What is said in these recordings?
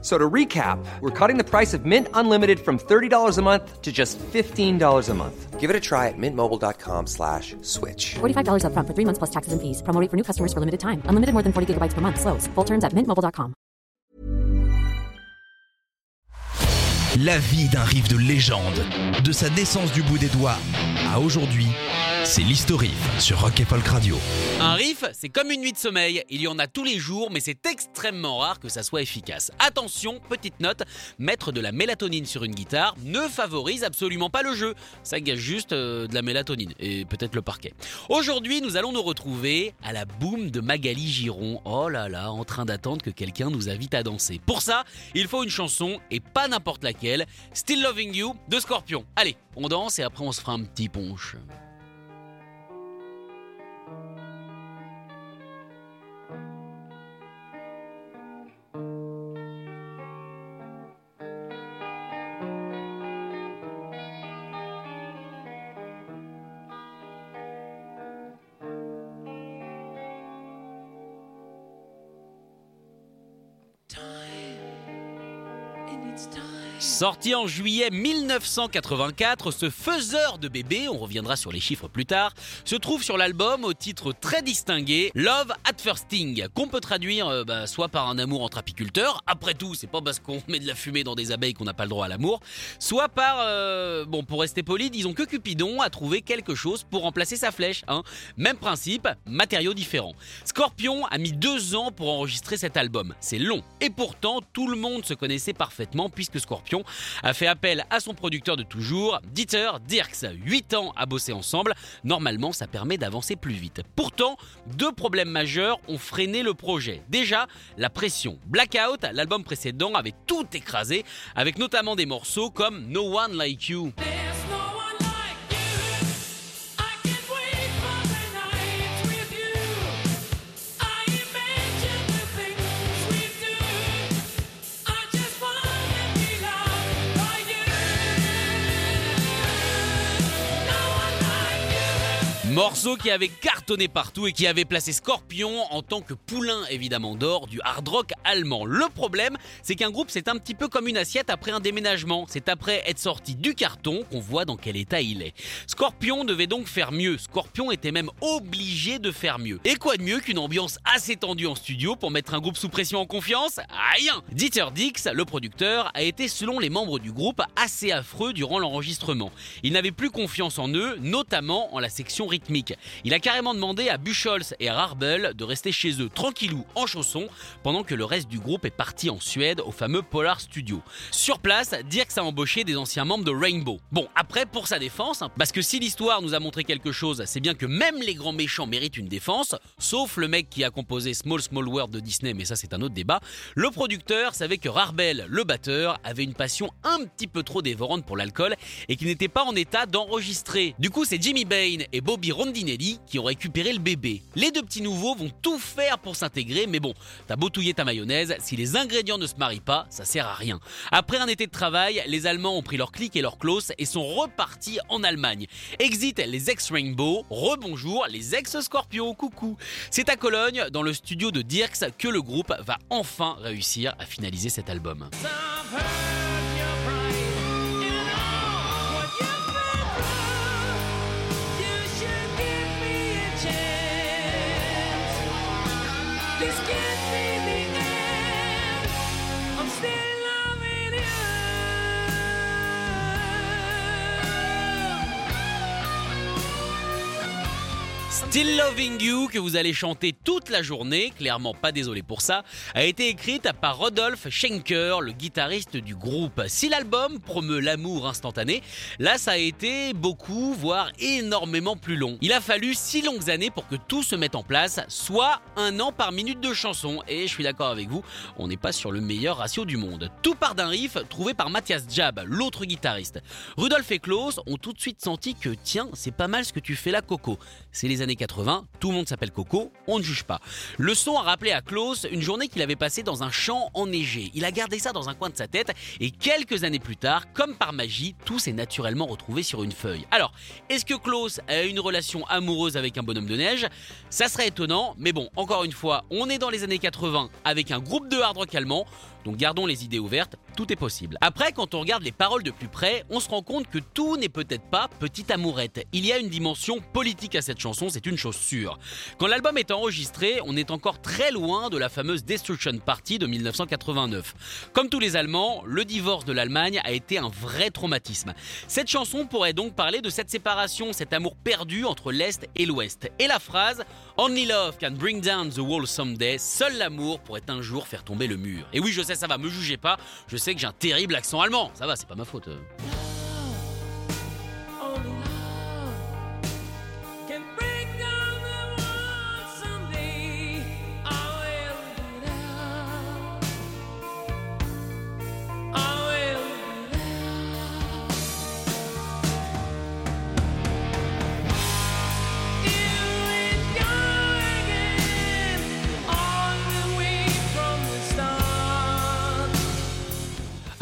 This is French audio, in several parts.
So to recap, we're cutting the price of Mint Unlimited from $30 a month to just $15 a month. Give it a try at mintmobile.com slash switch. $45 upfront for three months plus taxes and fees. Promo rate for new customers for limited time. Unlimited more than 40 gigabytes per month. Slows. Full terms at mintmobile.com. La vie d'un riff de légende, de sa naissance du bout des doigts à aujourd'hui, c'est l'historif sur Rock et Folk Radio. Un riff, c'est comme une nuit de sommeil. Il y en a tous les jours, mais c'est extrêmement rare que ça soit efficace. Attention, petite note, mettre de la mélatonine sur une guitare ne favorise absolument pas le jeu. Ça gâche juste euh, de la mélatonine et peut-être le parquet. Aujourd'hui, nous allons nous retrouver à la boum de Magali Giron. Oh là là, en train d'attendre que quelqu'un nous invite à danser. Pour ça, il faut une chanson et pas n'importe laquelle. Still Loving You de Scorpion. Allez, on danse et après on se fera un petit punch. Sorti en juillet 1984, ce faiseur de bébés, on reviendra sur les chiffres plus tard, se trouve sur l'album au titre très distingué Love at First Sting, qu'on peut traduire euh, bah, soit par un amour entre apiculteurs, après tout, c'est pas parce qu'on met de la fumée dans des abeilles qu'on n'a pas le droit à l'amour, soit par, euh, bon, pour rester poli, disons que Cupidon a trouvé quelque chose pour remplacer sa flèche. Hein. Même principe, matériaux différents. Scorpion a mis deux ans pour enregistrer cet album. C'est long. Et pourtant, tout le monde se connaissait parfaitement puisque Scorpion a fait appel à son producteur de toujours, Dieter Dirks. 8 ans à bosser ensemble, normalement ça permet d'avancer plus vite. Pourtant, deux problèmes majeurs ont freiné le projet. Déjà, la pression. Blackout, l'album précédent, avait tout écrasé, avec notamment des morceaux comme No One Like You. Morceau qui avait cartonné partout et qui avait placé Scorpion en tant que poulain évidemment d'or du hard rock allemand. Le problème, c'est qu'un groupe c'est un petit peu comme une assiette après un déménagement. C'est après être sorti du carton qu'on voit dans quel état il est. Scorpion devait donc faire mieux. Scorpion était même obligé de faire mieux. Et quoi de mieux qu'une ambiance assez tendue en studio pour mettre un groupe sous pression en confiance? Rien Dieter Dix, le producteur, a été selon les membres du groupe assez affreux durant l'enregistrement. Il n'avait plus confiance en eux, notamment en la section rythmique. Il a carrément demandé à Buchholz et à Rarbel de rester chez eux tranquillou en chaussons pendant que le reste du groupe est parti en Suède au fameux Polar Studio. Sur place, Dirks a embauché des anciens membres de Rainbow. Bon, après pour sa défense, hein, parce que si l'histoire nous a montré quelque chose, c'est bien que même les grands méchants méritent une défense, sauf le mec qui a composé Small Small World de Disney, mais ça c'est un autre débat. Le producteur savait que Rarbel, le batteur, avait une passion un petit peu trop dévorante pour l'alcool et qu'il n'était pas en état d'enregistrer. Du coup, c'est Jimmy Bain et Bobby Rondinelli qui ont récupéré le bébé. Les deux petits nouveaux vont tout faire pour s'intégrer, mais bon, t'as beau touiller ta mayonnaise, si les ingrédients ne se marient pas, ça sert à rien. Après un été de travail, les Allemands ont pris leur clic et leur close et sont repartis en Allemagne. Exit les ex-Rainbow, rebonjour les ex-Scorpion, coucou. C'est à Cologne, dans le studio de Dirks, que le groupe va enfin réussir à finaliser cet album. This game. Still Loving You, que vous allez chanter toute la journée, clairement pas désolé pour ça, a été écrite par Rodolphe Schenker, le guitariste du groupe. Si l'album promeut l'amour instantané, là ça a été beaucoup, voire énormément plus long. Il a fallu six longues années pour que tout se mette en place, soit un an par minute de chanson. Et je suis d'accord avec vous, on n'est pas sur le meilleur ratio du monde. Tout part d'un riff trouvé par Mathias Jab, l'autre guitariste. Rudolf et Klaus ont tout de suite senti que tiens, c'est pas mal ce que tu fais là, Coco. C'est les années années 80, tout le monde s'appelle Coco, on ne juge pas. Le son a rappelé à Klaus une journée qu'il avait passée dans un champ enneigé. Il a gardé ça dans un coin de sa tête et quelques années plus tard, comme par magie, tout s'est naturellement retrouvé sur une feuille. Alors, est-ce que Klaus a une relation amoureuse avec un bonhomme de neige? Ça serait étonnant, mais bon, encore une fois, on est dans les années 80 avec un groupe de hard rock allemand donc gardons les idées ouvertes, tout est possible. Après, quand on regarde les paroles de plus près, on se rend compte que tout n'est peut-être pas petite amourette. Il y a une dimension politique à cette chanson, c'est une chose sûre. Quand l'album est enregistré, on est encore très loin de la fameuse Destruction Party de 1989. Comme tous les Allemands, le divorce de l'Allemagne a été un vrai traumatisme. Cette chanson pourrait donc parler de cette séparation, cet amour perdu entre l'Est et l'Ouest. Et la phrase Only love can bring down the wall someday, seul l'amour pourrait un jour faire tomber le mur. Et oui, je sais, ça va, me jugez pas, je sais que j'ai un terrible accent allemand, ça va, c'est pas ma faute.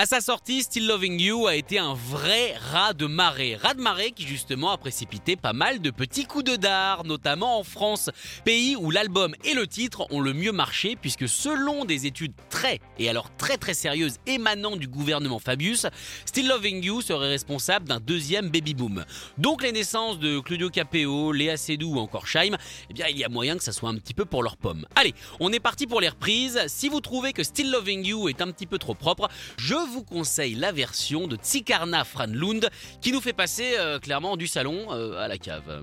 À sa sortie, Still Loving You a été un vrai rat de marée. Rat de marée qui justement a précipité pas mal de petits coups de dard, notamment en France, pays où l'album et le titre ont le mieux marché puisque selon des études très et alors très très sérieuses émanant du gouvernement Fabius, Still Loving You serait responsable d'un deuxième baby boom. Donc les naissances de Claudio Capeo, Léa Seydoux ou encore Scheim, eh bien il y a moyen que ça soit un petit peu pour leur pomme. Allez, on est parti pour les reprises. Si vous trouvez que Still Loving You est un petit peu trop propre, je vous conseille la version de Tsikarna Franlund qui nous fait passer euh, clairement du salon euh, à la cave.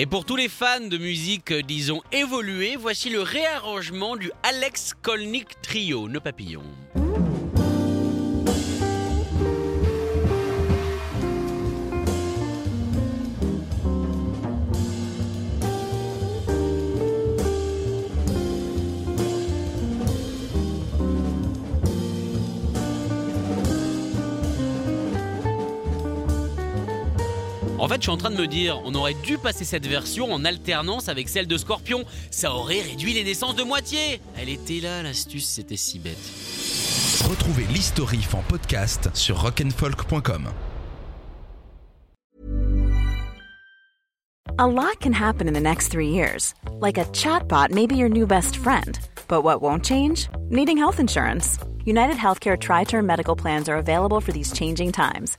Et pour tous les fans de musique, euh, disons, évoluée, voici le réarrangement du Alex Kolnick Trio, Nos Papillons. En fait, je suis en train de me dire, on aurait dû passer cette version en alternance avec celle de Scorpion. Ça aurait réduit les naissances de moitié. Elle était là, l'astuce, c'était si bête. Retrouvez l'historif en podcast sur rock'n'folk.com. A lot can happen in the next three years. Like a chatbot may be your new best friend. But what won't change? Needing health insurance. United Healthcare Tri Term Medical Plans are available for these changing times.